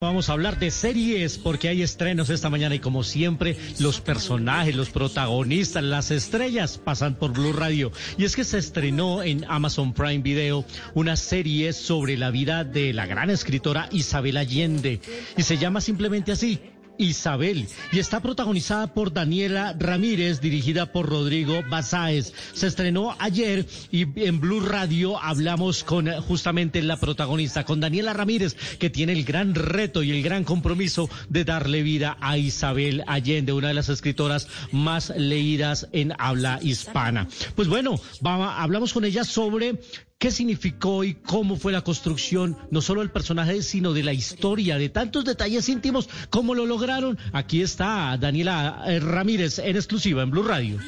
Vamos a hablar de series porque hay estrenos esta mañana y como siempre los personajes, los protagonistas, las estrellas pasan por Blue Radio. Y es que se estrenó en Amazon Prime Video una serie sobre la vida de la gran escritora Isabel Allende y se llama simplemente así, Isabel y está protagonizada por Daniela Ramírez, dirigida por Rodrigo Basáez. Se estrenó ayer y en Blue Radio hablamos con eh, justamente la protagonista, con Daniela Ramírez, que tiene el gran reto y el gran compromiso de darle vida a Isabel Allende, una de las escritoras más leídas en habla hispana. Pues bueno, vamos, hablamos con ella sobre qué significó y cómo fue la construcción, no solo del personaje, sino de la historia, de tantos detalles íntimos, cómo lo lograron. Aquí está Daniela eh, Ramírez en exclusiva en Blue Radio.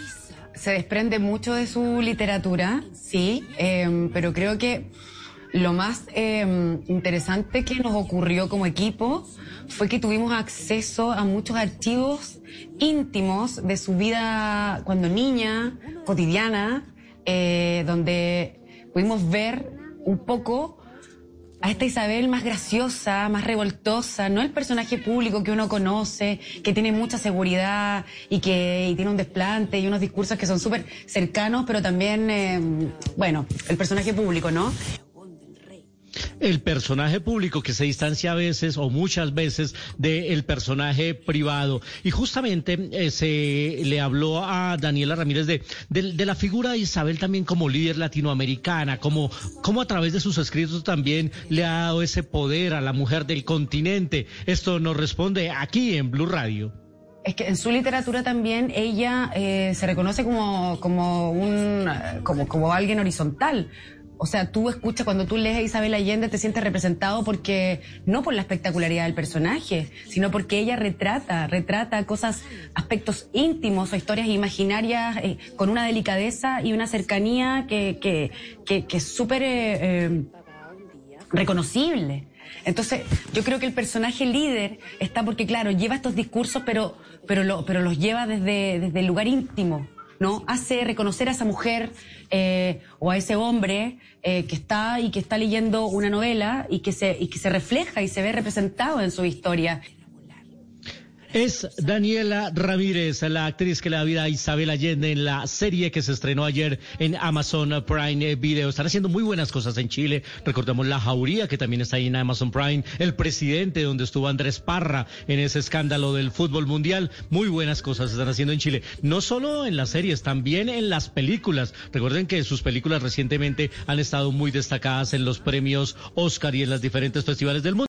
Se desprende mucho de su literatura, sí, em, pero creo que lo más em, interesante que nos ocurrió como equipo fue que tuvimos acceso a muchos archivos íntimos de su vida cuando niña, cotidiana, eh, donde pudimos ver un poco a esta Isabel más graciosa, más revoltosa, no el personaje público que uno conoce, que tiene mucha seguridad y que tiene un desplante y unos discursos que son súper cercanos, pero también, eh, bueno, el personaje público, ¿no? El personaje público que se distancia a veces o muchas veces del personaje privado. Y justamente eh, se le habló a Daniela Ramírez de, de, la figura de Isabel también como líder latinoamericana, como, como a través de sus escritos también le ha dado ese poder a la mujer del continente. Esto nos responde aquí en Blue Radio. Es que en su literatura también ella eh, se reconoce como, como, un, como, como alguien horizontal o sea, tú escuchas, cuando tú lees a Isabel Allende, te sientes representado porque, no por la espectacularidad del personaje, sino porque ella retrata, retrata cosas, aspectos íntimos o historias imaginarias eh, con una delicadeza y una cercanía que, que, que, es súper eh, eh, reconocible. Entonces, yo creo que el personaje líder está porque, claro, lleva estos discursos, pero, pero, lo, pero los lleva desde, desde el lugar íntimo. ¿No? Hace reconocer a esa mujer eh, o a ese hombre eh, que está y que está leyendo una novela y que se y que se refleja y se ve representado en su historia. Es Daniela Ramírez, la actriz que le da vida a Isabel Allende en la serie que se estrenó ayer en Amazon Prime Video. Están haciendo muy buenas cosas en Chile. Recordemos La Jauría, que también está ahí en Amazon Prime. El presidente, donde estuvo Andrés Parra en ese escándalo del fútbol mundial. Muy buenas cosas están haciendo en Chile. No solo en las series, también en las películas. Recuerden que sus películas recientemente han estado muy destacadas en los premios Oscar y en los diferentes festivales del mundo.